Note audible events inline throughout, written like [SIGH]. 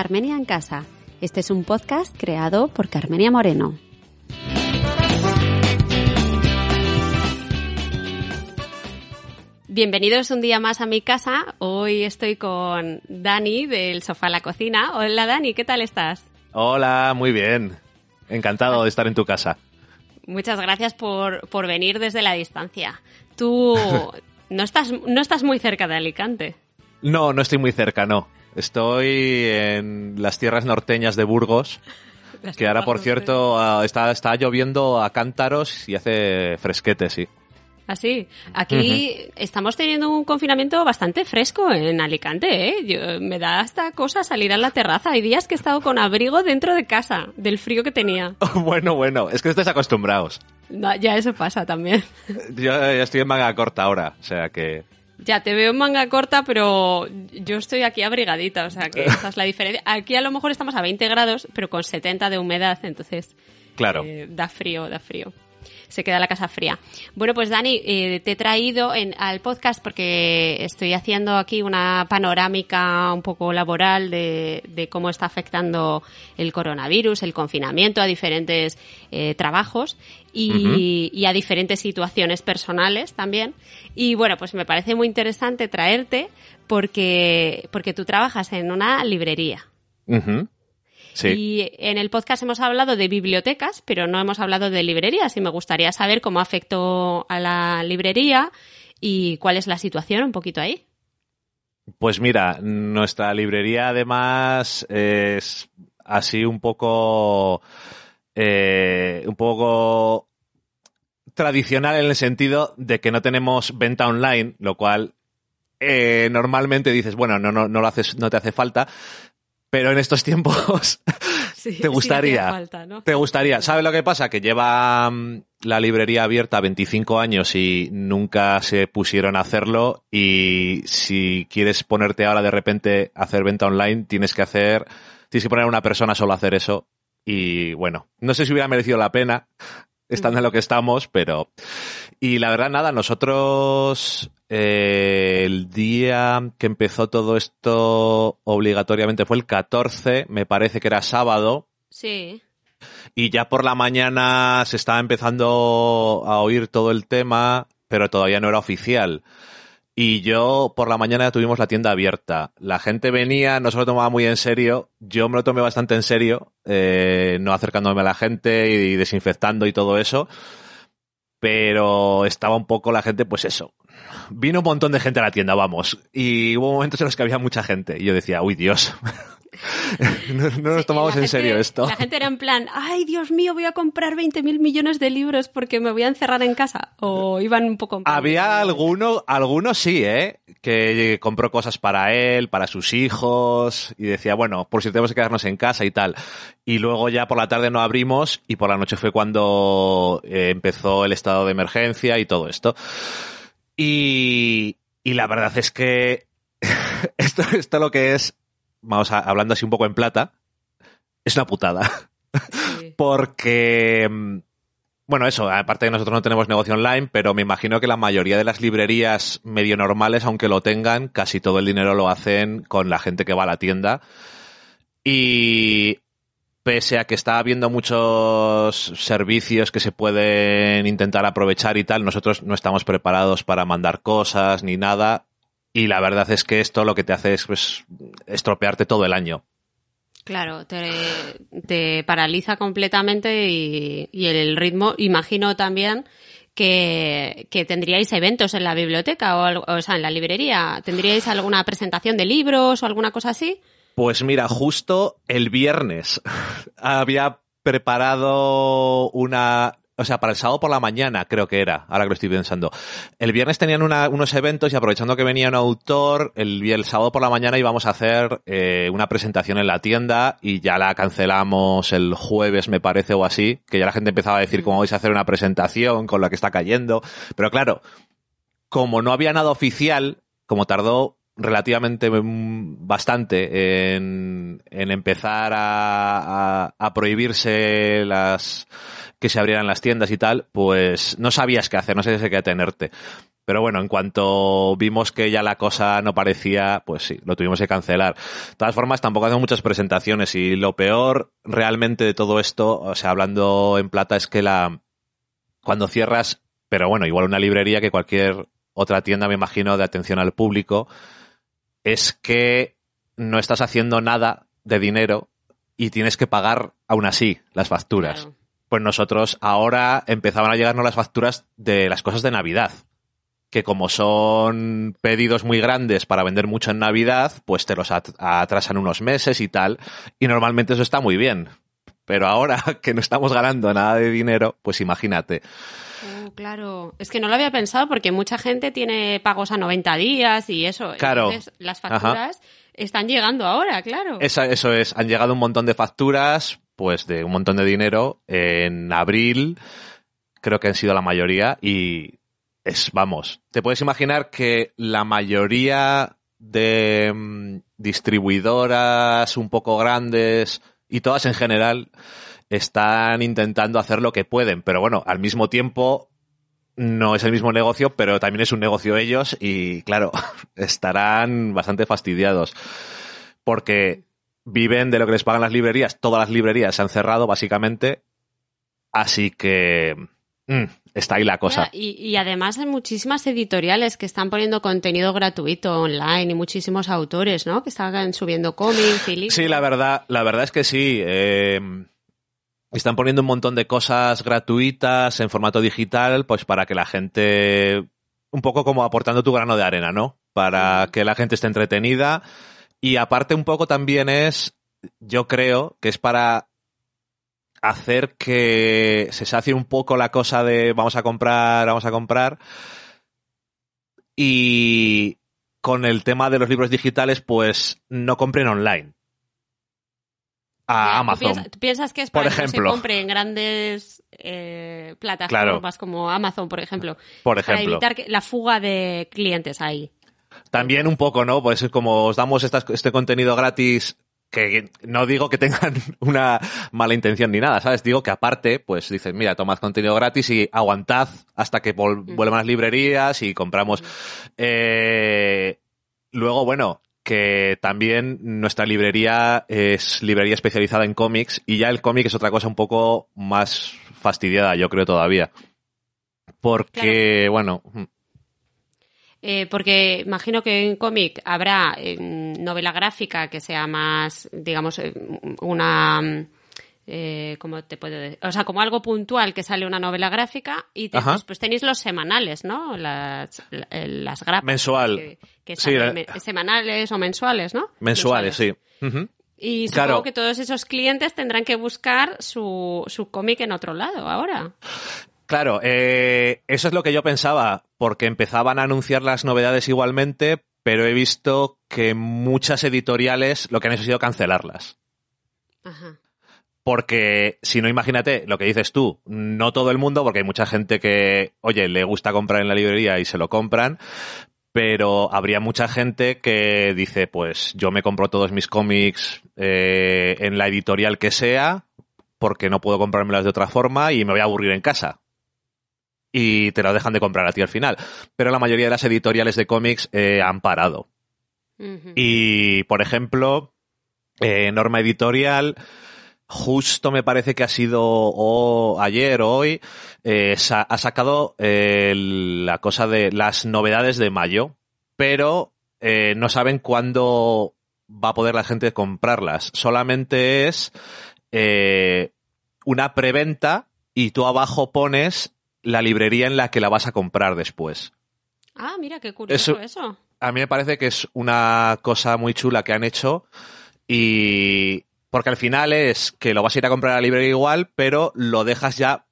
Carmenia en Casa. Este es un podcast creado por Carmenia Moreno. Bienvenidos un día más a mi casa. Hoy estoy con Dani del Sofá a la Cocina. Hola Dani, ¿qué tal estás? Hola, muy bien. Encantado de estar en tu casa. Muchas gracias por, por venir desde la distancia. Tú [LAUGHS] no estás, no estás muy cerca de Alicante. No, no estoy muy cerca, no. Estoy en las tierras norteñas de Burgos, [LAUGHS] que ahora, por cierto, ah, está, está lloviendo a cántaros y hace fresquete, sí. Así, aquí estamos teniendo un confinamiento bastante fresco en Alicante, ¿eh? Yo- me da hasta cosa salir a la terraza. Hay días que he estado con abrigo dentro de casa, del frío que tenía. [LAUGHS] bueno, bueno, es que estáis acostumbrados. No, ya eso pasa también. [LAUGHS] Yo ya estoy en manga corta ahora, o sea que... Ya te veo en manga corta, pero yo estoy aquí abrigadita, o sea que [LAUGHS] esa es la diferencia. Aquí a lo mejor estamos a 20 grados, pero con 70 de humedad, entonces Claro. eh, da frío, da frío. Se queda la casa fría. Bueno, pues Dani, eh, te he traído en- al podcast porque estoy haciendo aquí una panorámica un poco laboral de, de cómo está afectando el coronavirus, el confinamiento a diferentes eh, trabajos y, y a diferentes situaciones personales también. Y bueno, pues me parece muy interesante traerte porque, porque tú trabajas en una librería. Sí. Y en el podcast hemos hablado de bibliotecas, pero no hemos hablado de librerías y me gustaría saber cómo afectó a la librería y cuál es la situación un poquito ahí. Pues mira, nuestra librería además es así un poco eh, un poco tradicional en el sentido de que no tenemos venta online, lo cual eh, normalmente dices, bueno, no, no, no lo haces, no te hace falta, pero en estos tiempos [LAUGHS] ¿Te gustaría? ¿Te gustaría? ¿Sabes lo que pasa? Que lleva mm, la librería abierta 25 años y nunca se pusieron a hacerlo y si quieres ponerte ahora de repente a hacer venta online, tienes que hacer, tienes que poner a una persona solo a hacer eso y bueno, no sé si hubiera merecido la pena estando en lo que estamos, pero... Y la verdad, nada, nosotros eh, el día que empezó todo esto obligatoriamente fue el 14, me parece que era sábado, Sí. y ya por la mañana se estaba empezando a oír todo el tema, pero todavía no era oficial. Y yo por la mañana tuvimos la tienda abierta. La gente venía, no se lo tomaba muy en serio. Yo me lo tomé bastante en serio, eh, no acercándome a la gente y desinfectando y todo eso. Pero estaba un poco la gente, pues eso. Vino un montón de gente a la tienda, vamos. Y hubo momentos en los que había mucha gente. Y yo decía, uy Dios. [LAUGHS] [LAUGHS] no, no nos tomamos La en serio esto. La gente era en plan, ay Dios mío, voy a comprar 20 mil millones de libros porque me voy a encerrar en casa. O iban un poco... Había alguno, algunos sí, ¿eh? Que compró cosas para él, para sus hijos, y decía, bueno, por si tenemos que quedarnos en casa y tal. Y luego ya por la tarde no abrimos, y por la noche fue cuando eh, empezó el estado de emergencia y todo esto. Y, y la verdad es que [LAUGHS] esto, esto lo que es, vamos a, hablando así un poco en plata, es una putada Sí. [LAUGHS] porque mm, bueno, eso, aparte de nosotros no tenemos negocio online, pero me imagino que la mayoría de las librerías medio normales, aunque lo tengan, casi todo el dinero lo hacen con la gente que va a la tienda. Y pese a que está habiendo muchos servicios que se pueden intentar aprovechar y tal, nosotros no estamos preparados para mandar cosas ni nada. Y la verdad es que esto lo que te hace es pues, estropearte todo el año. Claro, te, te paraliza completamente y, y el ritmo, imagino también que, que tendríais eventos en la biblioteca o, o sea, en la librería. ¿Tendríais alguna presentación de libros o alguna cosa así? Pues mira, justo el viernes [LAUGHS] había preparado una o sea, para el sábado por la mañana, creo que era, ahora que lo estoy pensando. El viernes tenían unos eventos y aprovechando que venía un autor, el, el sábado por la mañana íbamos a hacer eh, una presentación en la tienda y ya la cancelamos el jueves, me parece, o así, que ya la gente empezaba a decir cómo vais a hacer una presentación con la que está cayendo. Pero claro, como no había nada oficial, como tardó relativamente mm, bastante en, empezar a, a, prohibirse las que se abrieran las tiendas y tal, pues no sabías qué hacer, no sabías qué atenerte. Pero bueno, en cuanto vimos que ya la cosa no parecía, pues sí, lo tuvimos que cancelar. De todas formas, tampoco hacemos muchas presentaciones y lo peor realmente de todo esto, o sea, hablando en plata, es que la cuando cierras, pero bueno, igual una librería que cualquier otra tienda, me imagino, de atención al público, es que no estás haciendo nada de dinero y tienes que pagar aún así las facturas. Pues nosotros ahora empezaban a llegarnos las facturas de las cosas de Navidad. Que como son pedidos muy grandes para vender mucho en Navidad, pues te los atrasan unos meses y tal. Y normalmente eso está muy bien. Pero ahora [LAUGHS] que no estamos ganando nada de dinero, pues imagínate. Claro, es que no lo había pensado porque mucha gente tiene pagos a 90 días y eso. Claro. las facturas están llegando ahora, claro. eso es, han llegado un montón de facturas, pues de un montón de dinero en abril, creo que han sido la mayoría y es, vamos, te puedes imaginar que la mayoría de mm, distribuidoras un poco grandes y todas en general están intentando hacer lo que pueden, pero bueno, al mismo tiempo no es el mismo negocio, pero también es un negocio ellos y claro, [LAUGHS] estarán bastante fastidiados porque viven de lo que les pagan las librerías, todas las librerías se han cerrado básicamente, así que mm, está ahí la cosa. Y, además hay muchísimas editoriales que están poniendo contenido gratuito online y muchísimos autores, ¿no? Que están subiendo cómics y libros. Sí, la verdad, la verdad es que sí. Eh, están poniendo un montón de cosas gratuitas en formato digital, pues para que la gente, un poco como aportando tu grano de arena, ¿no? Para que la gente esté entretenida. Y aparte un poco también es, yo creo que es para hacer que se sacie un poco la cosa de vamos a comprar, vamos a comprar. Y con el tema de los libros digitales, pues no compren online a Amazon. ¿tú piensas, que es para que se compre en grandes eh, plataformas como Amazon, por ejemplo? Por ejemplo. Para evitar la fuga de clientes ahí. También un poco, ¿no? Pues como os damos este contenido gratis que no digo que tengan [LAUGHS] una mala intención ni nada, ¿sabes? Digo que aparte, pues dicen, mira, tomad contenido gratis y aguantad hasta que mm. vuelvan las librerías y compramos. Eh, luego, bueno, que también nuestra librería es librería especializada en cómics y ya el cómic es otra cosa un poco más fastidiada, yo creo todavía. Porque, bueno. Eh, porque imagino que en cómic habrá novela gráfica que sea más, digamos, eh, una eh, ¿cómo te puedo decir? O sea, como algo puntual que sale una novela gráfica y pues tenéis los semanales, ¿no? Las, las grapas. Mensual. Que, semanales o mensuales, ¿no? Mensuales, sí. Y supongo que todos esos clientes tendrán que buscar su, su cómic en otro lado ahora. Claro, eh, eso es lo que yo pensaba, porque empezaban a anunciar las novedades igualmente, pero he visto que muchas editoriales lo que han hecho ha sido cancelarlas. Ajá. Porque si no, imagínate lo que dices tú, no todo el mundo, porque hay mucha gente que, oye, le gusta comprar en la librería y se lo compran, pero habría mucha gente que dice, pues yo me compro todos mis cómics eh, en la editorial que sea, porque no puedo comprármelas de otra forma y me voy a aburrir en casa. Y te lo dejan de comprar a ti al final. Pero la mayoría de las editoriales de cómics eh, han parado. Y, por ejemplo, eh, Norma Editorial justo me parece que ha sido o ayer o hoy, eh, ha sacado eh, la cosa de las novedades de mayo, pero eh, no saben cuándo va a poder la gente comprarlas. Solamente es una preventa y tú abajo pones la librería en la que la vas a comprar después. Ah, mira, qué curioso eso. A mí me parece que es una cosa muy chula que han hecho y, porque al final es que lo vas a ir a comprar a la librería igual, pero lo dejas ya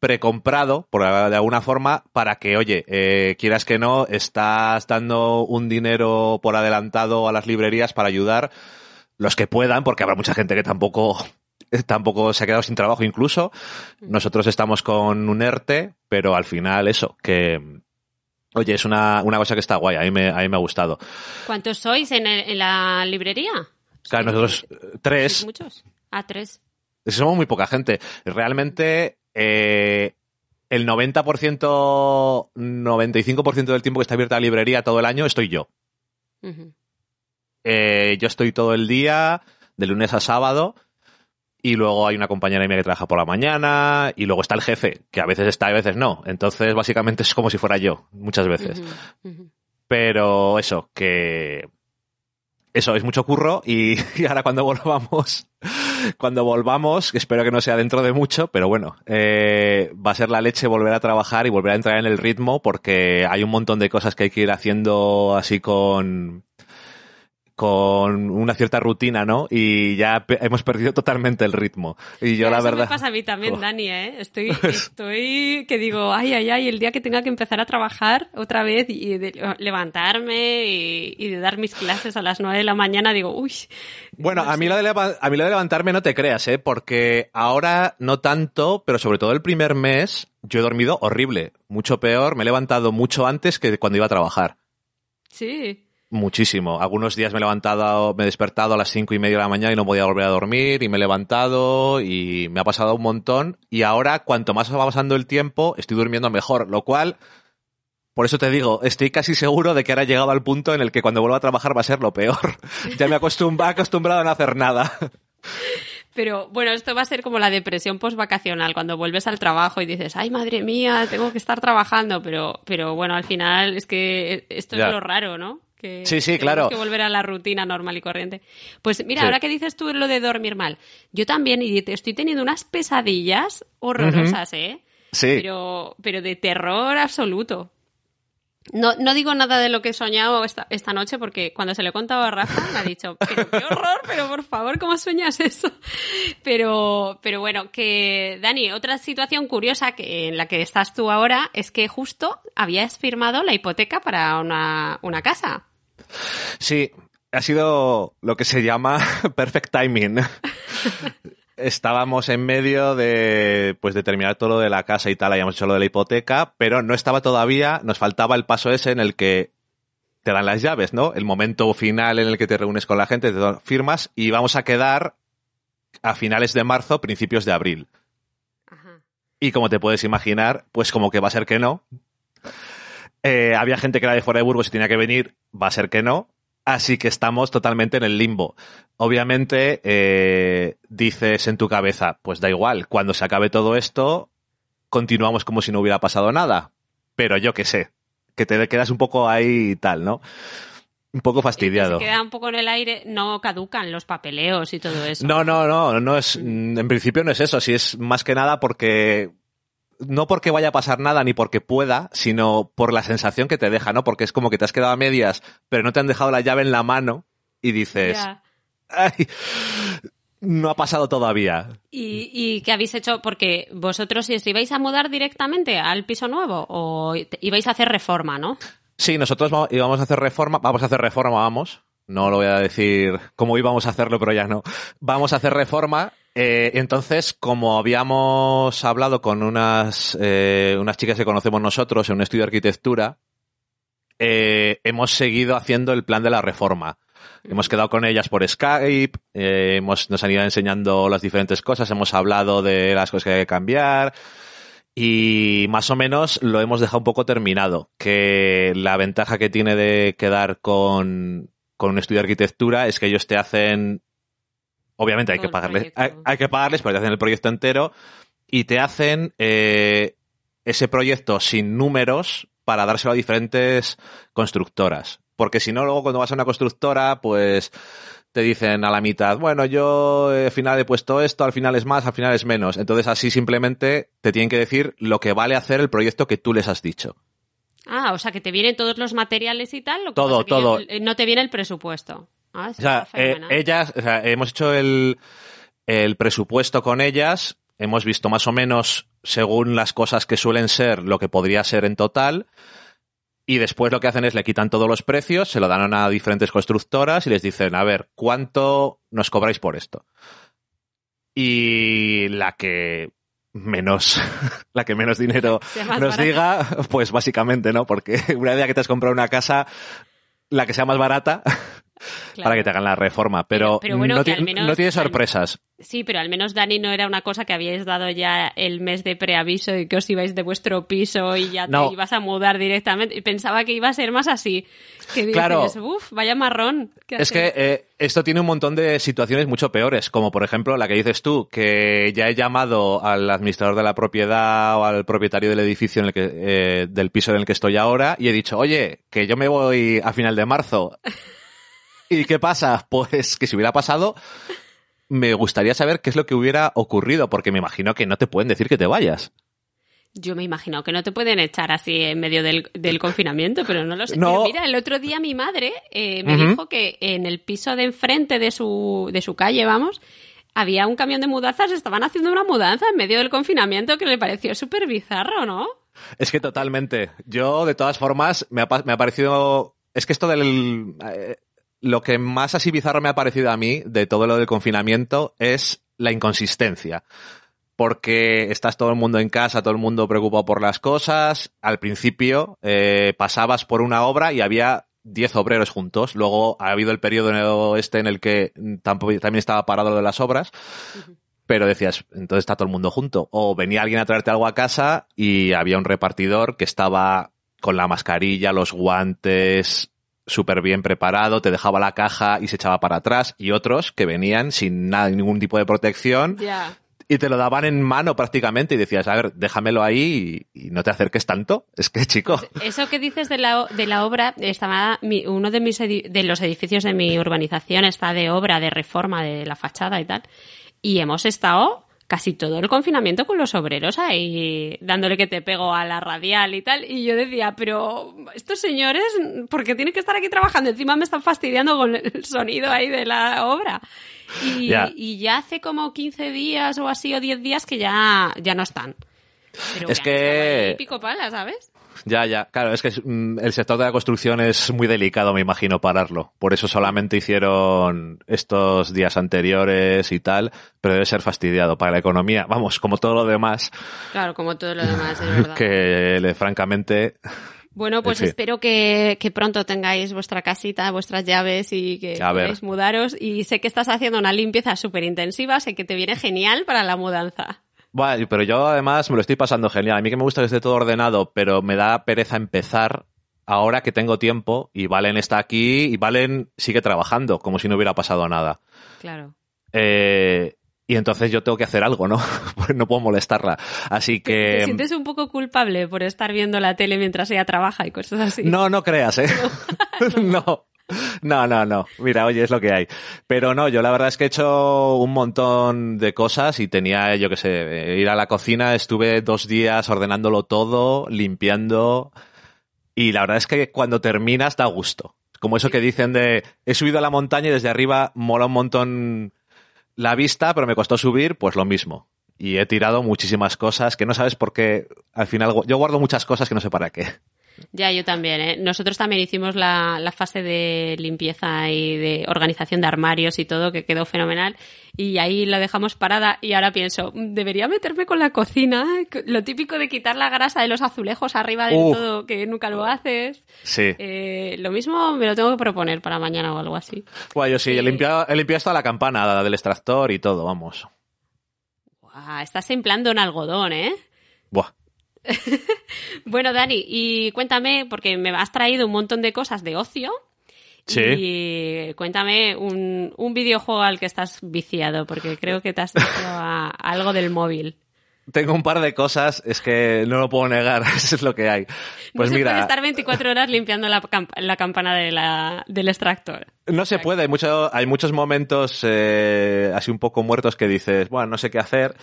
precomprado, por de alguna forma, para que, oye, eh, quieras que no, estás dando un dinero por adelantado a las librerías para ayudar los que puedan, porque habrá mucha gente que tampoco [LAUGHS] tampoco se ha quedado sin trabajo incluso. Nosotros estamos con un ERTE, pero al final eso, que, oye, es una, una cosa que está guay, a mí me, a mí me ha gustado. ¿Cuántos sois en, el- en la librería? Claro, nosotros eh, tres, ¿Sois muchos? Ah, tres. somos muy poca gente. Realmente, eh, el 90%, 95% del tiempo que está abierta la librería todo el año estoy yo. Eh, yo estoy todo el día, de lunes a sábado, y luego hay una compañera mía que trabaja por la mañana, y luego está el jefe, que a veces está y a veces no. Entonces, básicamente es como si fuera yo, muchas veces. Pero eso, que... Eso, es mucho curro [LAUGHS] y, ahora cuando volvamos, cuando volvamos, espero que no sea dentro de mucho, pero bueno, eh, va a ser la leche volver a trabajar y volver a entrar en el ritmo porque hay un montón de cosas que hay que ir haciendo así con, con una cierta rutina, ¿no? Y ya pe- hemos perdido totalmente el ritmo. Y yo Ya, la eso verdad... me pasa a mí también, [LAUGHS] Oh. Dani, ¿eh? Estoy, [LAUGHS] estoy que digo, ay, ay, ay, el día que tenga que empezar a trabajar otra vez y de levantarme y, y de dar mis clases a las nueve de la mañana, digo, uy. Bueno, no a mí, sé. lo de leva- a mí lo de levantarme no te creas, ¿eh? Porque ahora no tanto, pero sobre todo el primer mes yo he dormido horrible, mucho peor, me he levantado mucho antes que cuando iba a trabajar. Sí. Muchísimo. Algunos días me he levantado, me he despertado a las cinco y media de la mañana y no podía volver a dormir y me he levantado y me ha pasado un montón y ahora cuanto más va pasando el tiempo estoy durmiendo mejor, lo cual, por eso te digo, estoy casi seguro de que ahora he llegado al punto en el que cuando vuelva a trabajar va a ser lo peor. [LAUGHS] ya me he acostum- acostumbrado a no hacer nada. Pero bueno, esto va a ser como la depresión postvacacional, cuando vuelves al trabajo y dices, ay, madre mía, tengo que estar trabajando, pero, pero bueno, al final es que esto Ya. es lo raro, ¿no? Que Sí, sí, claro. que volver a la rutina normal y corriente. Pues mira, Sí. ahora que dices tú lo de dormir mal, yo también y te- estoy teniendo unas pesadillas horrorosas, ¿eh? Sí. Pero, pero de terror absoluto. No, no digo nada de lo que he soñado esta, esta noche porque cuando se lo he contado a Rafa me ha dicho, pero qué horror, pero por favor, ¿cómo sueñas eso? Pero, pero bueno, que Dani, otra situación curiosa que, en la que estás tú ahora es que justo habías firmado la hipoteca para una, una casa. Sí, ha sido lo que se llama [LAUGHS] perfect timing. [LAUGHS] Estábamos en medio de, pues, de terminar todo lo de la casa y tal, habíamos hecho lo de la hipoteca, pero no estaba todavía, nos faltaba el paso ese en el que te dan las llaves, ¿no? El momento final en el que te reúnes con la gente, te firmas y vamos a quedar a finales de marzo, principios de abril. Ajá. Y como te puedes imaginar, pues como que va a ser que no. Eh, había gente que era de fuera de Burgos y tenía que venir, va a ser que no. Así que estamos totalmente en el limbo. Obviamente, eh, dices en tu cabeza, pues da igual, cuando se acabe todo esto, continuamos como si no hubiera pasado nada. Pero yo qué sé, que te quedas un poco ahí y tal, ¿no? Un poco fastidiado. Se queda un poco en el aire, no caducan los papeleos y todo eso. No, no, no, no es, en principio no es eso, sí es más que nada porque, no porque vaya a pasar nada ni porque pueda, sino por la sensación que te deja, ¿no? Porque es como que te has quedado a medias, pero no te han dejado la llave en la mano y dices, ay, no ha pasado todavía. ¿Y, ¿Y qué habéis hecho? Porque vosotros si os ibais a mudar directamente al piso nuevo o ibais a hacer reforma, ¿no? Sí, nosotros íbamos a hacer reforma, vamos a hacer reforma, vamos. No lo voy a decir cómo íbamos a hacerlo, pero ya no. Vamos a hacer reforma. Eh, entonces, como habíamos hablado con unas, eh, unas chicas que conocemos nosotros en un estudio de arquitectura, eh, hemos seguido haciendo el plan de la reforma. Hemos quedado con ellas por Skype, hemos, nos han ido enseñando las diferentes cosas, hemos hablado de las cosas que hay que cambiar y más o menos lo hemos dejado un poco terminado. Que la ventaja que tiene de quedar con, con un estudio de arquitectura es que ellos te hacen, obviamente hay Todo que pagarles, hay, hay que pagarles, pero te hacen el proyecto entero y te hacen eh, ese proyecto sin números para dárselo a diferentes constructoras. Porque si no, luego cuando vas a una constructora, pues te dicen a la mitad, bueno, yo eh, al final he puesto esto, al final es más, al final es menos. Entonces así simplemente te tienen que decir lo que vale hacer el proyecto que tú les has dicho. Ah, o sea, que te vienen todos los materiales y tal. Lo que Todo, que todo. ya, eh, no te viene el presupuesto. Ah, O sea, eh, ellas, o sea, hemos hecho el, el presupuesto con ellas, hemos visto más o menos, según las cosas que suelen ser, lo que podría ser en total. Y después lo que hacen es le quitan todos los precios, se lo dan a diferentes constructoras y les dicen, a ver, ¿cuánto nos cobráis por esto? Y la que menos, [LAUGHS] la que menos dinero [LAUGHS] nos diga, pues básicamente, ¿no? Porque [LAUGHS] una vez que te has comprado una casa, la que sea más barata, para que te hagan la reforma. Pero, no, tiene sorpresas. Sí, pero al menos Dani no era una cosa que habíais dado ya el mes de preaviso y que os ibais de vuestro piso y ya te ibas a mudar directamente. Y pensaba que iba a ser más así. Que dices, claro. vaya marrón. Es que eh, esto tiene un montón de situaciones mucho peores, como por ejemplo la que dices tú, que ya he llamado al administrador de la propiedad o al propietario del edificio en el que, eh, del piso en el que estoy ahora y he dicho, oye, que yo me voy a final de marzo. ¿Y qué pasa? [LAUGHS] Pues que si hubiera pasado, me gustaría saber qué es lo que hubiera ocurrido, porque me imagino que no te pueden decir que te vayas. Yo me imagino que no te pueden echar así en medio del, confinamiento, pero no lo sé. mira, el otro día mi madre eh, me dijo que en el piso de enfrente de su, de su calle, vamos, había un camión de mudanzas, estaban haciendo una mudanza en medio del confinamiento que le pareció súper bizarro, ¿no? Es que totalmente. Yo, de todas formas, me ha, me ha parecido... Es que esto del... Eh, lo que más así bizarro me ha parecido a mí de todo lo del confinamiento es la inconsistencia. Porque estás todo el mundo en casa, todo el mundo preocupado por las cosas. Al principio eh, pasabas por una obra y había 10 obreros juntos. Luego ha habido el periodo este en el que también estaba parado lo de las obras. Pero decías, entonces está todo el mundo junto. O venía alguien a traerte algo a casa y había un repartidor que estaba con la mascarilla, los guantes, súper bien preparado, te dejaba la caja y se echaba para atrás, y otros que venían sin nada, ningún tipo de protección. Y te lo daban en mano prácticamente y decías, a ver, déjamelo ahí y, no te acerques tanto. [LAUGHS] Es que, chico. Eso que dices de la, de la obra, estaba uno de, mis de los edificios de mi urbanización está de obra, de reforma de la fachada y tal. Y hemos estado casi todo el confinamiento con los obreros ahí dándole que te pego a la radial y tal. Y yo decía, pero estos señores, ¿por qué tienen que estar aquí trabajando? Encima me están fastidiando con el sonido ahí de la obra. Y, ya hace como 15 días o así o 10 días que ya, ya no están. Pero es que... Pico pala, ¿sabes? Ya, ya. Claro, es que mm, el sector de la construcción es muy delicado, me imagino, pararlo. Por eso solamente hicieron estos días anteriores y tal, pero debe ser fastidiado para la economía. Vamos, como todo lo demás. Claro, como todo lo [LAUGHS] demás, es verdad. Que, francamente, bueno, pues espero que, pronto tengáis vuestra casita, vuestras llaves y que podáis mudaros. Y sé que estás haciendo una limpieza súper intensiva, sé que te viene genial para la mudanza. Bueno, pero yo además me lo estoy pasando genial. A mí que me gusta que esté todo ordenado, pero me da pereza empezar ahora que tengo tiempo y Valen está aquí y Valen sigue trabajando como si no hubiera pasado nada. Claro. Eh, y entonces yo tengo que hacer algo, ¿no? [LAUGHS] Pues no puedo molestarla. Así que... ¿Te sientes un poco culpable por estar viendo la tele mientras ella trabaja y cosas así? No, no creas, ¿eh? no. [LAUGHS] No, no, no. Mira, oye, es lo que hay. Pero no, yo la verdad es que he hecho un montón de cosas y tenía, yo qué sé, ir a la cocina, estuve dos días ordenándolo todo, limpiando. Y la verdad es que cuando terminas da gusto. Como eso que dicen de, he subido a la montaña y desde arriba mola un montón la vista, pero me costó subir, pues lo mismo. Y he tirado muchísimas cosas que no sabes por qué. Al final, yo guardo muchas cosas que no sé para qué. Ya, yo también. ¿eh? Nosotros también hicimos la, la, fase de limpieza y de organización de armarios y todo, que quedó fenomenal. Y ahí la dejamos parada y ahora pienso, debería meterme con la cocina. Lo típico de quitar la grasa de los azulejos arriba de todo, que nunca lo haces. Sí. Eh, lo mismo me lo tengo que proponer para mañana o algo así. Bueno, yo sí, he, limpiado, he limpiado hasta la campana del extractor y todo, vamos. estás empleando en algodón, ¿eh? Buah. [LAUGHS] bueno, Dani, y cuéntame, porque me has traído un montón de cosas de ocio. Sí. Y cuéntame un, un videojuego al que estás viciado, porque creo que te has viciado a, [LAUGHS] algo del móvil. Tengo un par de cosas, es que no lo puedo negar, [LAUGHS] eso es lo que hay. Pues no mira, se puede estar 24 horas limpiando la, la campana de la, del extractor. No se puede, hay, mucho, hay muchos momentos eh, así un poco muertos que dices, bueno, no sé qué hacer.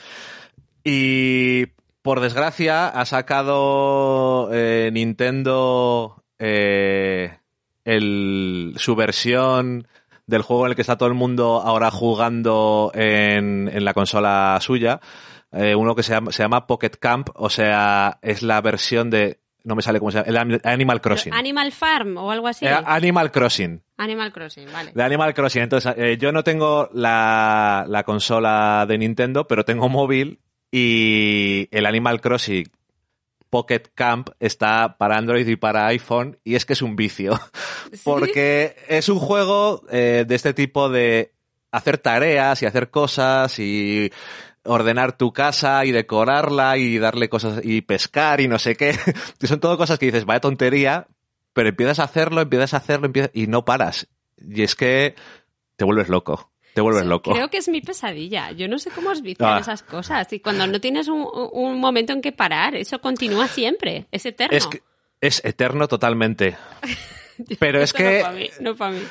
Y por desgracia, ha sacado eh, Nintendo eh, el, su versión del juego en el que está todo el mundo ahora jugando en, en la consola suya. eh, uno que se llama, se llama Pocket Camp, o sea, es la versión de, no me sale cómo se llama, el Animal Crossing. Animal Farm o algo así. Animal Crossing. Animal Crossing, vale. De Animal Crossing. Entonces, eh, yo no tengo la, la consola de Nintendo, pero tengo móvil y el Animal Crossing Pocket Camp está para Android y para iPhone y es que es un vicio. [LAUGHS] Porque es un juego eh, de este tipo de hacer tareas y hacer cosas y ordenar tu casa y decorarla y darle cosas y pescar y no sé qué. Y [LAUGHS] son todo cosas que dices, vaya tontería, pero empiezas a hacerlo, empiezas a hacerlo empiezas... y no paras. Y es que te vuelves loco te vuelves loco. Creo que es mi pesadilla. Yo no sé cómo os vician ah. esas cosas. Y cuando no tienes un, momento en que parar, eso continúa siempre. Es eterno. Es, es eterno totalmente. [LAUGHS] Pero es que... No para mí, no para mí.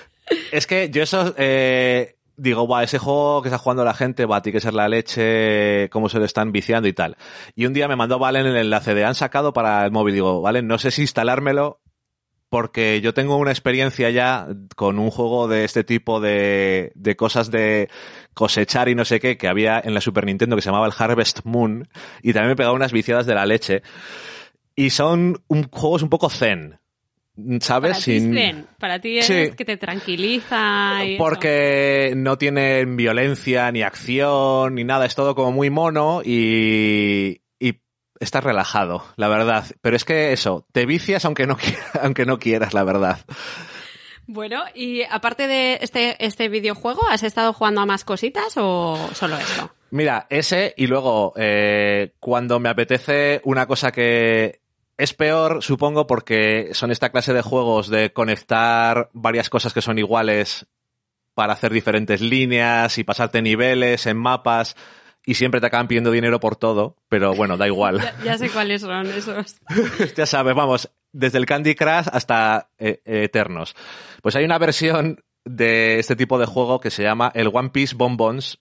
Es que yo eso... Eh, digo, va, ese juego que está jugando la gente, va, tiene que ser la leche, cómo se lo están viciando y tal. Y un día me mandó Valen el enlace de han sacado para el móvil. Digo, Valen, no sé si instalármelo porque yo tengo una experiencia ya con un juego de este tipo de, de cosas de cosechar y no sé qué que había en la Super Nintendo que se llamaba el Harvest Moon y también me pegaba unas viciadas de la leche. Y son un, juegos un poco zen. ¿Sabes? Para ti es zen. Para ti es que te tranquiliza. Y porque no tienen violencia ni acción ni nada. Es todo como muy mono y, estás relajado, la verdad. Pero es que eso, te vicias aunque no, [LAUGHS] aunque no quieras, la verdad. Bueno, y aparte de este, este videojuego, ¿has estado jugando a más cositas o solo esto? Mira, ese y luego eh, cuando me apetece una cosa que es peor, supongo, porque son esta clase de juegos de conectar varias cosas que son iguales para hacer diferentes líneas y pasarte niveles en mapas y siempre te acaban pidiendo dinero por todo, pero bueno, da igual. [LAUGHS] ya, sé cuáles son esos. [LAUGHS] ya sabes, vamos, desde el Candy Crush hasta eh, Eternos. Pues hay una versión de este tipo de juego que se llama el One Piece Bonbons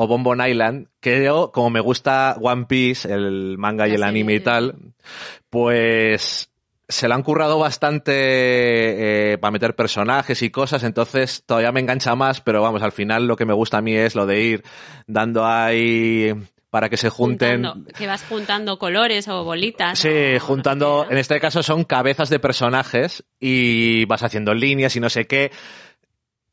o Bonbon Island, que yo, como me gusta One Piece, el manga y el anime y tal, pues se lo han currado bastante eh, para meter personajes y cosas, entonces todavía me engancha más, pero vamos, al final lo que me gusta a mí es lo de ir dando ahí para que se junten. que vas juntando colores o bolitas. Sí, juntando, en este caso son cabezas de personajes y vas haciendo líneas y no sé qué.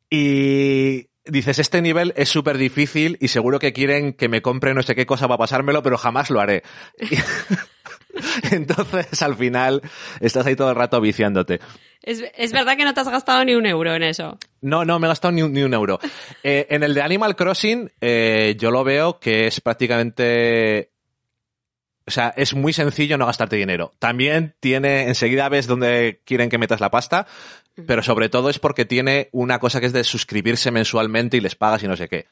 Y dices, este nivel es súper difícil y seguro que quieren que me compre no sé qué cosa para pasármelo, pero jamás lo haré. [LAUGHS] [LAUGHS] Entonces, al final, estás ahí todo el rato viciándote. Es, verdad que no te has gastado ni un euro en eso. No, no, me he gastado ni un, euro. Eh, en el de Animal Crossing, eh, yo lo veo que es prácticamente o sea, es muy sencillo no gastarte dinero. También tiene, enseguida ves dónde quieren que metas la pasta, pero sobre todo es porque tiene una cosa que es de suscribirse mensualmente y les pagas y no sé qué.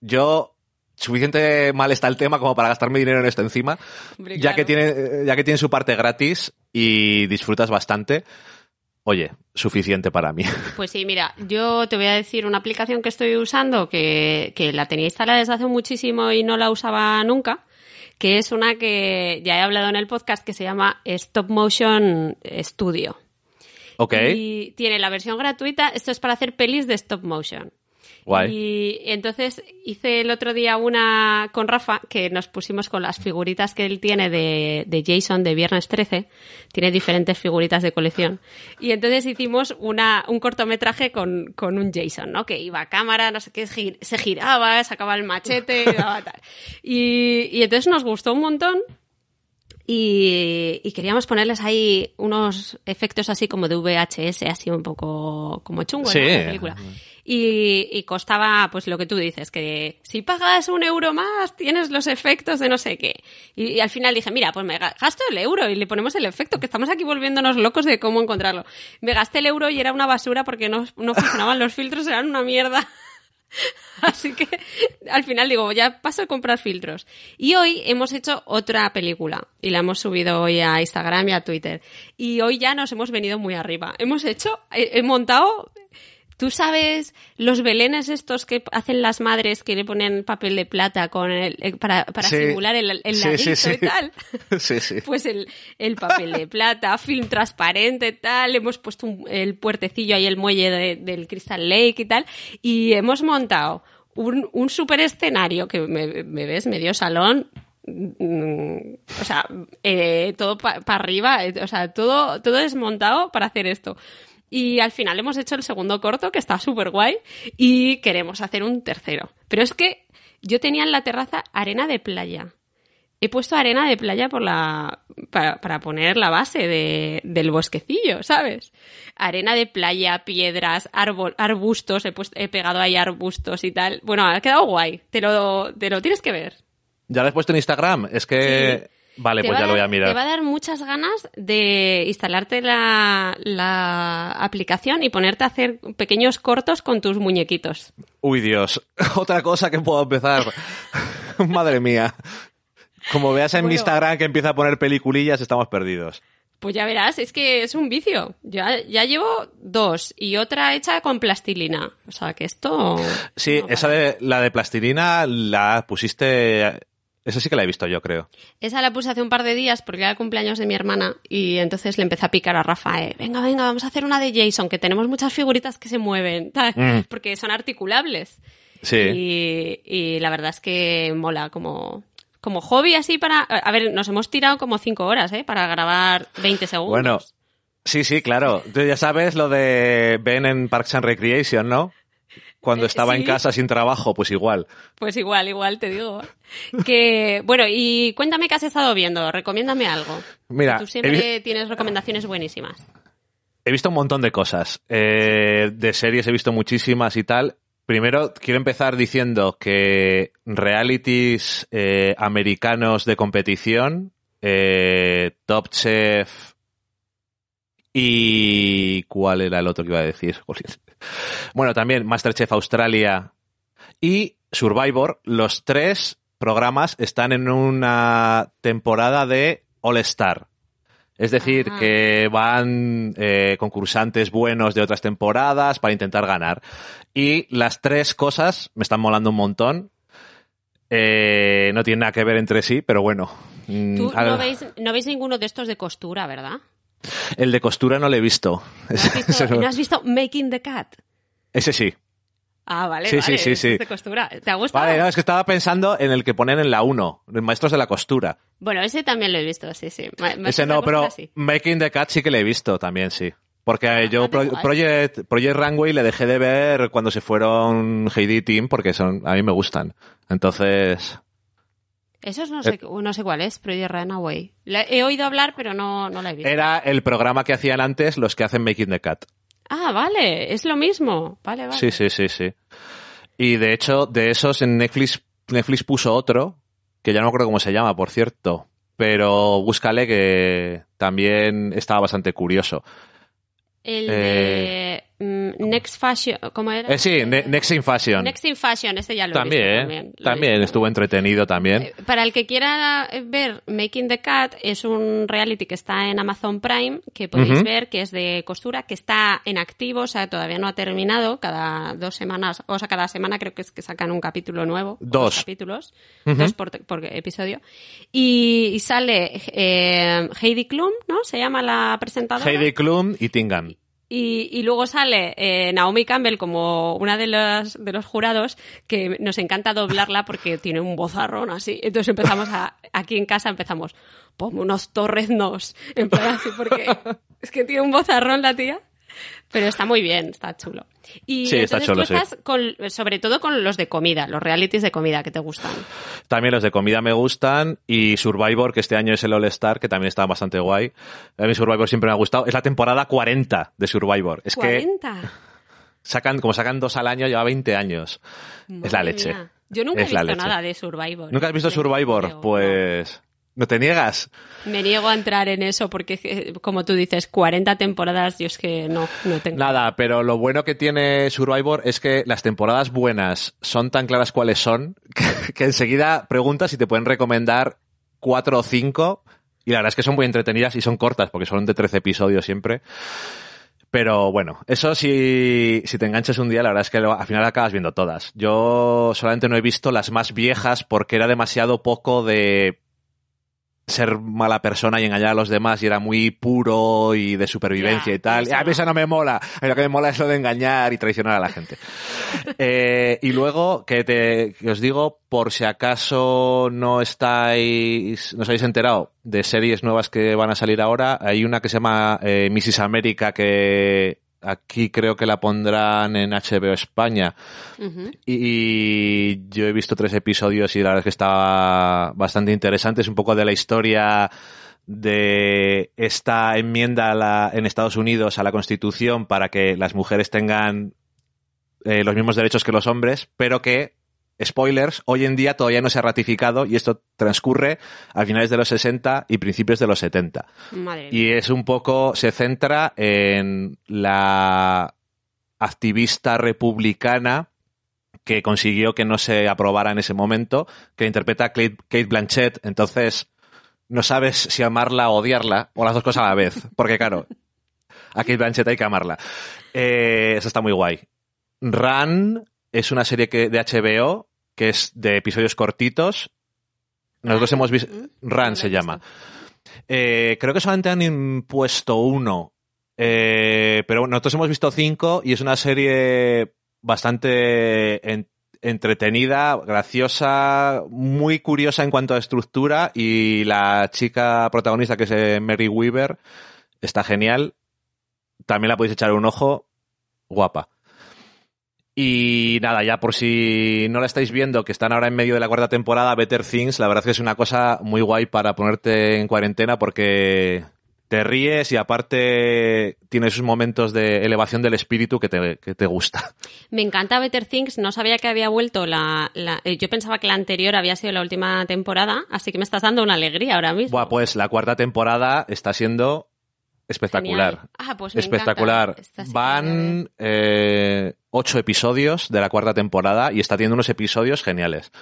Yo suficiente mal está el tema como para gastarme dinero en esto encima, ya que tiene ya que tiene su parte gratis y disfrutas bastante. Oye, suficiente para mí. [LAUGHS] Pues sí, mira, yo te voy a decir una aplicación que estoy usando que, que la tenía instalada desde hace muchísimo y no la usaba nunca, que es una que ya he hablado en el podcast que se llama Stop Motion Studio. Ok. Y tiene la versión gratuita, esto es para hacer pelis de stop motion. Y entonces hice el otro día una con Rafa que nos pusimos con las figuritas que él tiene de, de Jason de Viernes 13. Tiene diferentes figuritas de colección. Y entonces hicimos una, un cortometraje con, con un Jason, ¿no? Que iba a cámara, no sé qué, se giraba, sacaba el machete [LAUGHS] y tal. Y, y entonces nos gustó un montón y, queríamos ponerles ahí unos efectos así como de VHS, así un poco como chungo en la película. Y, costaba, pues lo que tú dices, que si pagas un euro más, tienes los efectos de no sé qué. Y, al final dije, mira, pues me gasto el euro y le ponemos el efecto, que estamos aquí volviéndonos locos de cómo encontrarlo. Me gasté el euro y era una basura porque no, no funcionaban los filtros, eran una mierda. [LAUGHS] Así que al final digo, ya paso a comprar filtros. Y hoy hemos hecho otra película y la hemos subido hoy a Instagram y a Twitter. Y hoy ya nos hemos venido muy arriba. Hemos hecho, he montado ¿Tú sabes los belenes estos que hacen las madres que le ponen papel de plata con el, eh, para, para simular el, el y tal? [LAUGHS] Sí, sí. Pues el, el, papel de plata, film transparente, tal. Hemos puesto el puertecillo ahí, el muelle del Crystal Lake y tal. Y hemos montado un, un super escenario que me, me ves medio salón mm, o sea, eh, todo para arriba, eh, o sea, todo, todo desmontado para hacer esto. Y al final hemos hecho el segundo corto, que está súper guay, y queremos hacer un tercero. Pero es que yo tenía en la terraza arena de playa. He puesto arena de playa por la, para, para poner la base de, del bosquecillo, ¿sabes? Arena de playa, piedras, árbol, arbustos, he, puesto, he pegado ahí arbustos y tal. Bueno, ha quedado guay. Te lo, te lo tienes que ver. ¿Ya lo has puesto en Instagram? Es que... Sí. Vale, Te pues ya lo voy a dar- Te va mirar. a dar muchas ganas de instalarte la, la aplicación y ponerte a hacer pequeños cortos con tus muñequitos. Uy, Dios. [LAUGHS] Otra cosa que puedo empezar. [LAUGHS] Madre mía. Como veas en mi Bueno. Instagram que empieza a poner peliculillas, estamos perdidos. Pues ya verás, es que es un vicio. Ya, ya llevo dos y otra hecha con plastilina. O sea que esto. Sí, no esa de la de plastilina la pusiste. Esa sí que la he visto yo, creo. Esa la puse hace un par de días porque era el cumpleaños de mi hermana y entonces le empecé a picar a Rafa, eh, venga, venga, vamos a hacer una de Jason, que tenemos muchas figuritas que se mueven, [LAUGHS] tal, Mm. porque son articulables. Sí. Y, y la verdad es que mola como, como hobby así para... A ver, nos hemos tirado como cinco horas, ¿eh? Para grabar 20 segundos. Bueno, sí, sí, claro. Tú ya sabes lo de Ben en Parks and Recreation, ¿no? Cuando Eh, estaba en casa sin trabajo, pues igual. Pues igual, igual, te digo. Que, bueno, y cuéntame qué has estado viendo, recomiéndame algo. Mira, Tú siempre tienes recomendaciones buenísimas. he visto un montón de cosas. Eh, de series he visto muchísimas y tal. Primero, quiero empezar diciendo que realities eh, americanos de competición, eh, Top Chef y... ¿Cuál era el otro que iba a decir? [LAUGHS] Bueno, también Masterchef Australia y Survivor, los tres programas están en una temporada de All Star. Es decir, Ajá. que van eh, concursantes buenos de otras temporadas para intentar ganar. Y las tres cosas me están molando un montón. Eh, no tienen nada que ver entre sí, pero bueno. Mm, Tú no veis, no veis ninguno de estos de costura, ¿verdad? El de costura no lo he visto. [LAUGHS] ¿No has visto, Ese no- ¿no has visto Making the Cat? Ese sí. Ah, vale, Sí, vale. sí, sí, este sí. de costura. ¿Te ha gustado? Vale, no, es que estaba pensando en el que ponen en la 1, Maestros de la Costura. Bueno, ese también lo he visto, sí, sí. Ma- Ese no, pero sí. Making the Cat sí que le he visto también, sí. Porque yo ah, Pro- igual. Project, Project Runway le dejé de ver cuando se fueron Heidi Team porque son a mí me gustan. Entonces, Esos no Eh. sé, no sé cuál es, Project Runaway. La- he oído hablar, pero no, no la he visto. era el programa que hacían antes los que hacen Making the Cat. Ah, vale, es lo mismo. Vale, vale. Sí, sí, sí, sí. Y de hecho, de esos en Netflix, Netflix puso otro, que ya no me acuerdo cómo se llama, por cierto. Pero búscale que también estaba bastante curioso. El Eh, de mm, Next Fashion, ¿cómo era? Eh, sí, Ne- Next in Fashion. Next in Fashion, este ya lo he también, visto. También, lo he también visto. estuvo entretenido también. Eh, Para el que quiera ver Making the Cat, es un reality que está en Amazon Prime, que podéis ver, que es de costura, que está en activo, o sea, todavía no ha terminado, cada dos semanas, o sea, cada semana creo que es que sacan un capítulo nuevo. o Dos. capítulos, dos por, por episodio. Y, y sale eh, Heidi Klum, ¿no? Se llama la presentadora. Heidi Klum y Tingan. Y, y luego sale eh, Naomi Campbell como una de los, de los jurados que nos encanta doblarla porque tiene un vozarrón así. Entonces empezamos a, aquí en casa empezamos, ponme unos torreznos, en plan así, porque [LAUGHS] es que tiene un vozarrón la tía. Pero está muy bien, está chulo. Y Sí, está chulo, tú sí. estás con, sobre todo con los de comida, los realities de comida que te gustan. También los de comida me gustan y Survivor, que este año es el All Star, que también está bastante guay. A mí Survivor siempre me ha gustado. Es la temporada 40 de Survivor. Es que 40. sacan, como sacan dos al año, lleva 20 años. es la leche. mía. Yo nunca he visto nada de Survivor. ¿Nunca has visto Survivor? Pues... ¿No te niegas? Me niego a entrar en eso porque, eh, como tú dices, 40 temporadas, yo es que no, no tengo. Nada, pero lo bueno que tiene Survivor es que las temporadas buenas son tan claras cuáles son [LAUGHS] que, que enseguida preguntas si te pueden recomendar cuatro o cinco y la verdad es que son muy entretenidas y son cortas porque son de 13 episodios siempre. Pero bueno, eso si, si te enganchas un día, la verdad es que lo- al final acabas viendo todas. Yo solamente no he visto las más viejas porque era demasiado poco de ser mala persona y engañar a los demás y era muy puro y de supervivencia y tal. eso a mí eso no me mola. Lo que me mola es lo de engañar y traicionar a la gente. [LAUGHS] Eh, y luego, que, te, que os digo, por si acaso no estáis, no os habéis enterado de series nuevas que van a salir ahora, hay una que se llama eh, Mrs. América que aquí creo que la pondrán en HBO España. Y yo he visto tres episodios y la verdad es que está bastante interesante. Es un poco de la historia de esta enmienda a la- en Estados Unidos a la Constitución para que las mujeres tengan eh, los mismos derechos que los hombres, pero que, spoilers, hoy en día todavía no se ha ratificado y esto transcurre a finales de los 60 y principios de los 70. Madre mía. Y es un poco, se centra en la activista republicana que consiguió que no se aprobara en ese momento, que interpreta Kate, Kate Blanchett. Entonces, no sabes si amarla o odiarla, o las dos cosas a la vez. Porque, claro, a Kate Blanchett hay que amarla. Eh, eso está muy guay. Run es una serie que, de HBO que es de episodios cortitos. Nosotros hemos visto. Run se llama. Eh, creo que solamente han impuesto uno. Eh, pero nosotros hemos visto cinco y es una serie bastante en- entretenida, graciosa, muy curiosa en cuanto a estructura y la chica protagonista que es eh, Mary Weaver está genial. También la podéis echar un ojo. Guapa. Y nada, ya por si no la estáis viendo, que están ahora en medio de la cuarta temporada, Better Things, la verdad es que es una cosa muy guay para ponerte en cuarentena porque te ríes y aparte tienes sus momentos de elevación del espíritu que te, que te gusta. Me encanta Better Things, no sabía que había vuelto la, la- eh, Yo pensaba que la anterior había sido la última temporada, así que me estás dando una alegría ahora mismo. Buah, pues la cuarta temporada está siendo espectacular. Genial. Ah, pues me Espectacular. Van eh, ocho episodios de la cuarta temporada y está teniendo unos episodios geniales.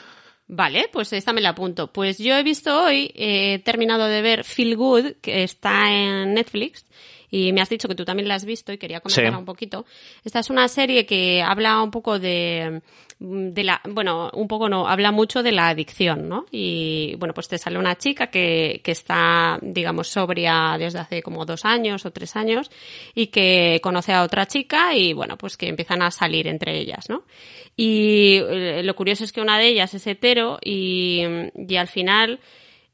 Vale, pues esta me la apunto. Pues yo he visto hoy, eh, he terminado de ver Feel Good, que está en Netflix, y me has dicho que tú también la has visto y quería comentarla Sí. un poquito. Esta es una serie que habla un poco de, de la, bueno, un poco no, habla mucho de la adicción, ¿no? Y bueno, pues te sale una chica que, que está, digamos, sobria desde hace como dos años o tres años y que conoce a otra chica y bueno, pues que empiezan a salir entre ellas, ¿no? Y eh, lo curioso es que una de ellas es hetero y, y al final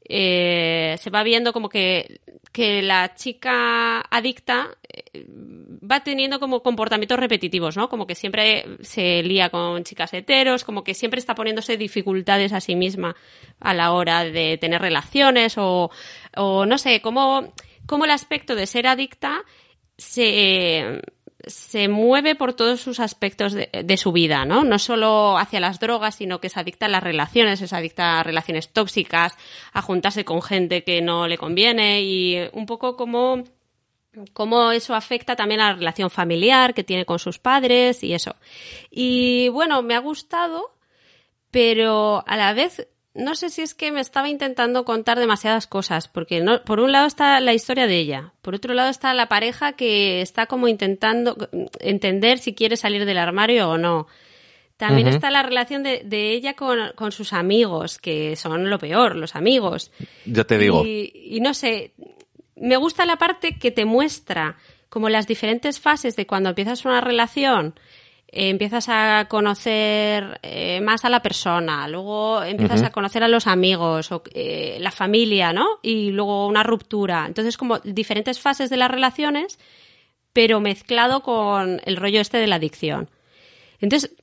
eh, se va viendo como que, que la chica adicta eh, va teniendo como comportamientos repetitivos, ¿no? Como que siempre se lía con chicas heteros, como que siempre está poniéndose dificultades a sí misma a la hora de tener relaciones o, o no sé, cómo, cómo el aspecto de ser adicta se, se mueve por todos sus aspectos de, su vida, ¿no? No solo hacia las drogas, sino que es adicta a las relaciones, es adicta a relaciones tóxicas, a juntarse con gente que no le conviene y un poco como cómo eso afecta también a la relación familiar que tiene con sus padres y eso. Y bueno, me ha gustado, pero a la vez no sé si es que me estaba intentando contar demasiadas cosas, porque no, por un lado está la historia de ella, por otro lado está la pareja que está como intentando entender si quiere salir del armario o no. También está la relación de, de ella con, con sus amigos, que son lo peor, los amigos. Yo te digo. Y, y no sé, me gusta la parte que te muestra como las diferentes fases de cuando empiezas una relación, eh, empiezas a conocer eh, más a la persona, luego empiezas a conocer a los amigos, o, eh, la familia, ¿no? Y luego una ruptura. Entonces, como diferentes fases de las relaciones, pero mezclado con el rollo este de la adicción. Entonces,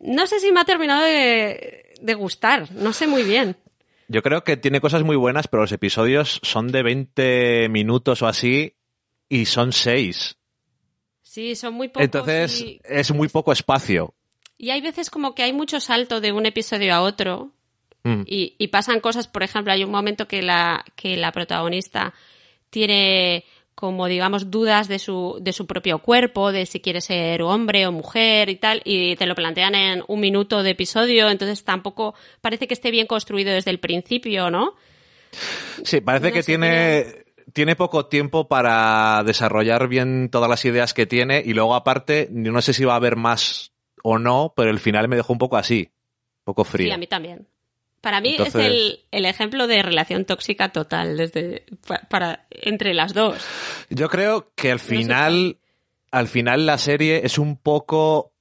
no sé si me ha terminado de, de gustar, no sé muy bien. Yo creo que tiene cosas muy buenas, pero los episodios son de 20 minutos o así y son 6. Sí, son muy pocos. Entonces y- es muy poco espacio. Y hay veces como que hay mucho salto de un episodio a otro Mm. y, y pasan cosas, por ejemplo, hay un momento que la, que la protagonista tiene como digamos dudas de su, de su propio cuerpo, de si quiere ser hombre o mujer y tal, y te lo plantean en un minuto de episodio, entonces tampoco parece que esté bien construido desde el principio, ¿no? Sí, parece No que tiene, tiene poco tiempo para desarrollar bien todas las ideas que tiene y luego aparte, no sé si va a haber más o no, pero el final me dejó un poco así, un poco frío. Sí, a mí también. Para mí es el, el, ejemplo de relación tóxica total desde para, entre las dos. Yo creo que al final, al final la serie es un poco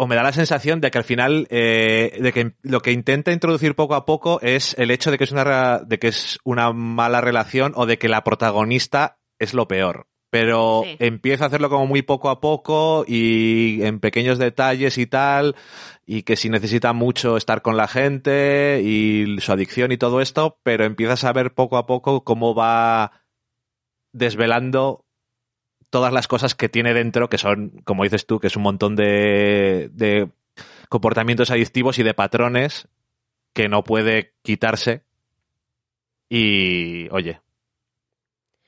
o me da la sensación de que al final eh, de que lo que intenta introducir poco a poco es el hecho de que es una de que es una mala relación o de que la protagonista es lo peor. Pero empieza a hacerlo como muy poco a poco y en pequeños detalles y tal, y que si necesita mucho estar con la gente y su adicción y todo esto, pero empiezas a ver poco a poco cómo va desvelando todas las cosas que tiene dentro, que son, como dices tú, que es un montón de, de comportamientos adictivos y de patrones que no puede quitarse. Y, oye,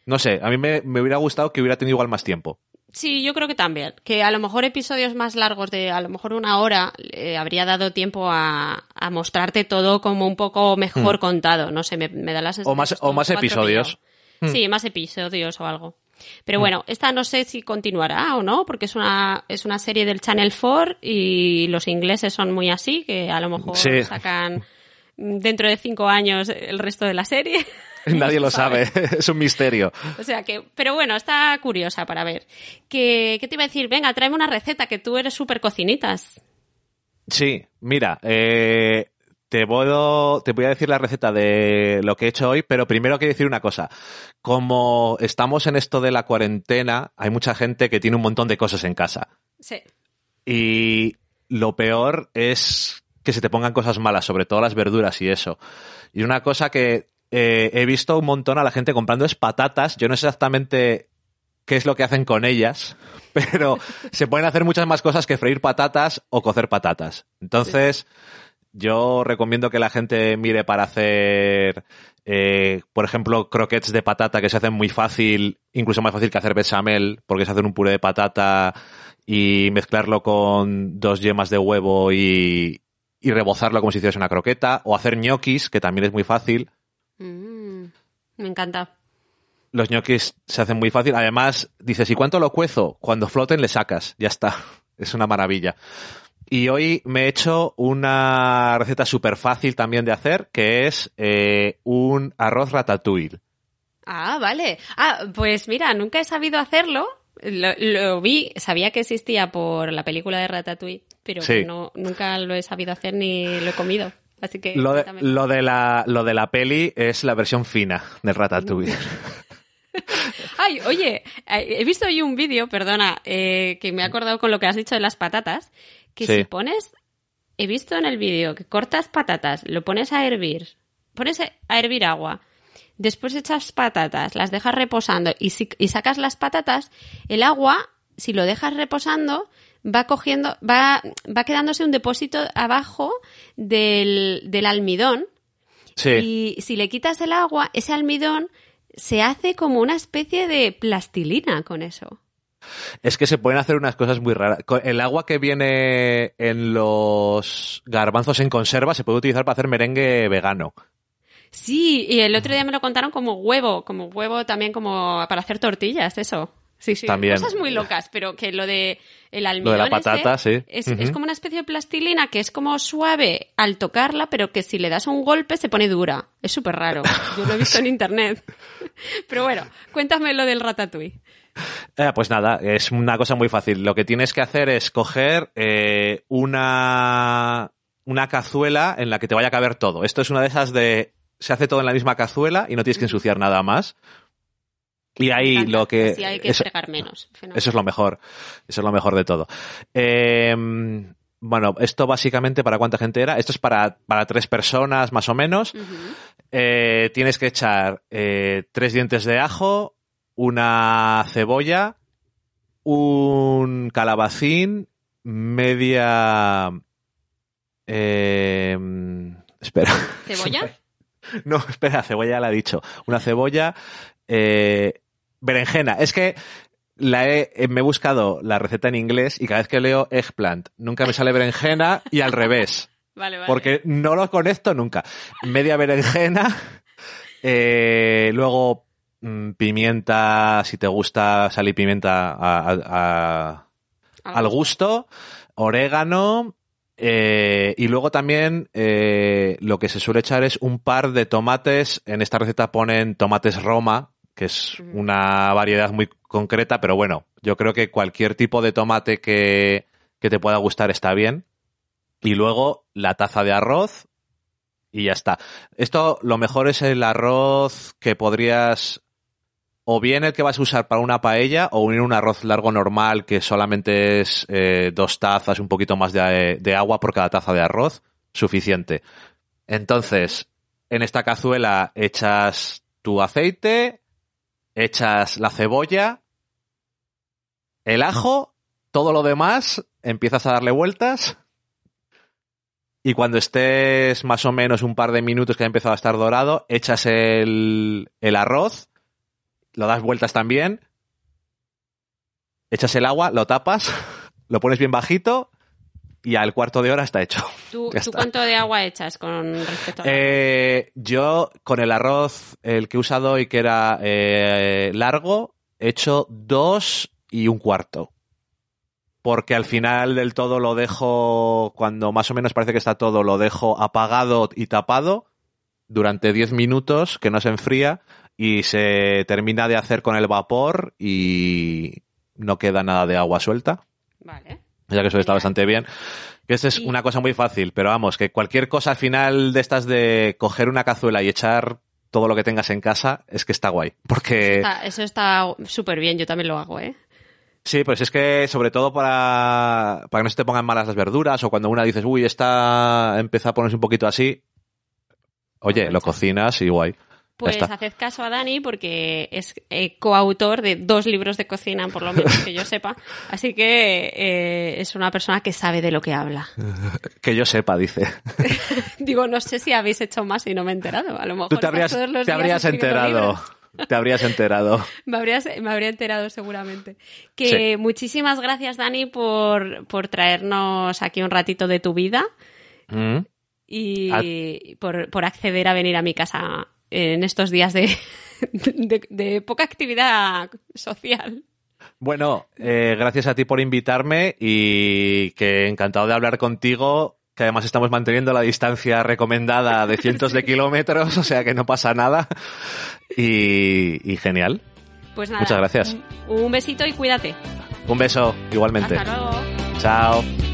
no sé, a mí me, hubiera gustado que hubiera tenido igual más tiempo. Sí, yo creo que también. Que a lo mejor episodios más largos de a lo mejor una hora eh, habría dado tiempo a, mostrarte todo como un poco mejor hmm. contado. No sé, me, da la sensación. O más, o más episodios. Hmm. Sí, más episodios o algo. Pero hmm. bueno, esta no sé si continuará o no, porque es una, es una serie del Channel 4 y los ingleses son muy así, que a lo mejor sacan dentro de cinco años el resto de la serie. [LAUGHS] Nadie lo sabe, [LAUGHS] es un misterio. O sea que, pero bueno, está curiosa para ver. ¿Qué, qué te iba a decir? Venga, tráeme una receta, que tú eres súper cocinitas. Sí, mira, eh, te, puedo, te voy a decir la receta de lo que he hecho hoy, pero primero quiero decir una cosa. Como estamos en esto de la cuarentena, hay mucha gente que tiene un montón de cosas en casa. Sí. Y lo peor es que se te pongan cosas malas, sobre todo las verduras y eso. Y una cosa que eh, he visto un montón a la gente comprando es patatas. Yo no sé exactamente qué es lo que hacen con ellas, [LAUGHS] pero se pueden hacer muchas más cosas que freír patatas o cocer patatas. Entonces, yo recomiendo que la gente mire para hacer, eh, por ejemplo, croquettes de patata que se hacen muy fácil, incluso más fácil que hacer bechamel, porque se hace un puré de patata y mezclarlo con dos yemas de huevo y, y rebozarlo como si hiciese una croqueta, o hacer ñoquis, que también es muy fácil. Mm, me encanta. Los ñoquis se hacen muy fácil. Además, dices, ¿y cuánto lo cuezo? Cuando floten le sacas. Ya está. [LAUGHS] Es una maravilla. Y hoy me he hecho una receta súper fácil también de hacer, que es eh, un arroz ratatouille. Ah, vale. Ah, pues mira, nunca he sabido hacerlo. Lo, vi, sabía que existía por la película de Ratatouille, pero no, nunca lo he sabido hacer ni lo he comido. Así que lo de, lo de, la, lo de la peli es la versión fina del Ratatouille. [LAUGHS] Ay, oye, eh, he visto hoy un vídeo, perdona, eh, que me he acordado con lo que has dicho de las patatas, que si pones, he visto en el vídeo que cortas patatas, lo pones a hervir, pones a hervir agua, después echas patatas, las dejas reposando y, y sacas las patatas, el agua, si lo dejas reposando, va cogiendo, va, va quedándose un depósito abajo del, del almidón. Y si le quitas el agua, ese almidón se hace como una especie de plastilina con eso. Es que se pueden hacer unas cosas muy raras. El agua que viene en los garbanzos en conserva se puede utilizar para hacer merengue vegano. Sí, y el otro día me lo contaron como huevo, como huevo también como para hacer tortillas, eso. Sí, sí, También. cosas muy locas, pero que lo de el almidón lo de la patata, sí. es, es, como una especie de plastilina que es como suave al tocarla, pero que si le das un golpe se pone dura. Es súper raro. Yo lo he visto en [LAUGHS] internet. [LAUGHS] Pero bueno, cuéntame lo del ratatouille. Eh, pues nada, es una cosa muy fácil. Lo que tienes que hacer es coger eh, una, una cazuela en la que te vaya a caber todo. Esto es una de esas de se hace todo en la misma cazuela y no tienes que ensuciar nada más. Y ahí lo que... hay que eso, menos. Eso es lo mejor. Eso es lo mejor de todo. Eh, bueno, esto básicamente para cuánta gente era. Esto es para, para tres personas más o menos. eh, tienes que echar eh, tres dientes de ajo, una cebolla, un calabacín, media... Eh, espera. ¿Cebolla? [LAUGHS] no, espera, cebolla la he dicho. Una cebolla, eh, berenjena. Es que la he, eh, me he buscado la receta en inglés y cada vez que leo eggplant nunca me sale berenjena y al revés. [LAUGHS] Vale, vale. Porque no lo conecto nunca. Media berenjena, eh, luego mm, pimienta, si te gusta sal y pimienta al gusto, orégano, Eh, y luego también eh, lo que se suele echar es un par de tomates. En esta receta ponen tomates Roma, que es una variedad muy concreta, pero bueno, yo creo que cualquier tipo de tomate que, que te pueda gustar está bien. Y luego la taza de arroz y ya está. Esto lo mejor es el arroz que podrías o bien el que vas a usar para una paella o unir un arroz largo normal que solamente es eh, dos tazas, un poquito más de, de agua por cada taza de arroz, suficiente. Entonces, en esta cazuela echas tu aceite, echas la cebolla, el ajo, todo lo demás, empiezas a darle vueltas y cuando estés más o menos un par de minutos que ha empezado a estar dorado, echas el, el arroz, lo das vueltas también, echas el agua, lo tapas, [LAUGHS] lo pones bien bajito y al cuarto de hora está hecho. ¿Tú, [LAUGHS] Ya tú está. cuánto de agua echas con respecto a Eh, yo con el arroz, el que he usado hoy que era eh, largo, he hecho dos y un cuarto. Porque al final del todo lo dejo, cuando más o menos parece que está todo, lo dejo apagado y tapado durante 10 minutos, que no se enfría, y se termina de hacer con el vapor y no queda nada de agua suelta. Vale. Sea que eso está bastante bien. Que esta es Y- una cosa muy fácil, pero vamos, que cualquier cosa al final de estas de coger una cazuela y echar todo lo que tengas en casa, es que está guay. Porque eso está súper bien, yo también lo hago, ¿eh? sí, pues es que sobre todo para, para que no se te pongan malas las verduras o cuando una dices, uy, esta empieza a ponerse un poquito así, oye, lo cocinas y guay. Pues haced caso a Dani porque es eh, coautor de dos libros de cocina, por lo menos que yo sepa. Así que eh, es una persona que sabe de lo que habla. [LAUGHS] Que yo sepa, dice. [LAUGHS] Digo, no sé si habéis hecho más y no me he enterado. A lo mejor Tú te habrías, todos los te días habrías enterado. libros. Te habrías enterado. [LAUGHS] Me, habrías- me habría enterado seguramente. Que muchísimas gracias, Dani, por, por traernos aquí un ratito de tu vida Mm. y por, por acceder a venir a mi casa en estos días de, [LAUGHS] de, de poca actividad social. Bueno, eh, gracias a ti por invitarme y que encantado de hablar contigo, que además estamos manteniendo la distancia recomendada de cientos de [LAUGHS] kilómetros, o sea que no pasa nada. Y, y genial. Pues nada. Muchas gracias. Un, un besito y cuídate. Un beso, igualmente. Hasta luego. Chao.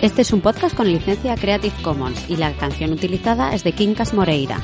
Este es un podcast con licencia Creative Commons y la canción utilizada es de Quincas Moreira.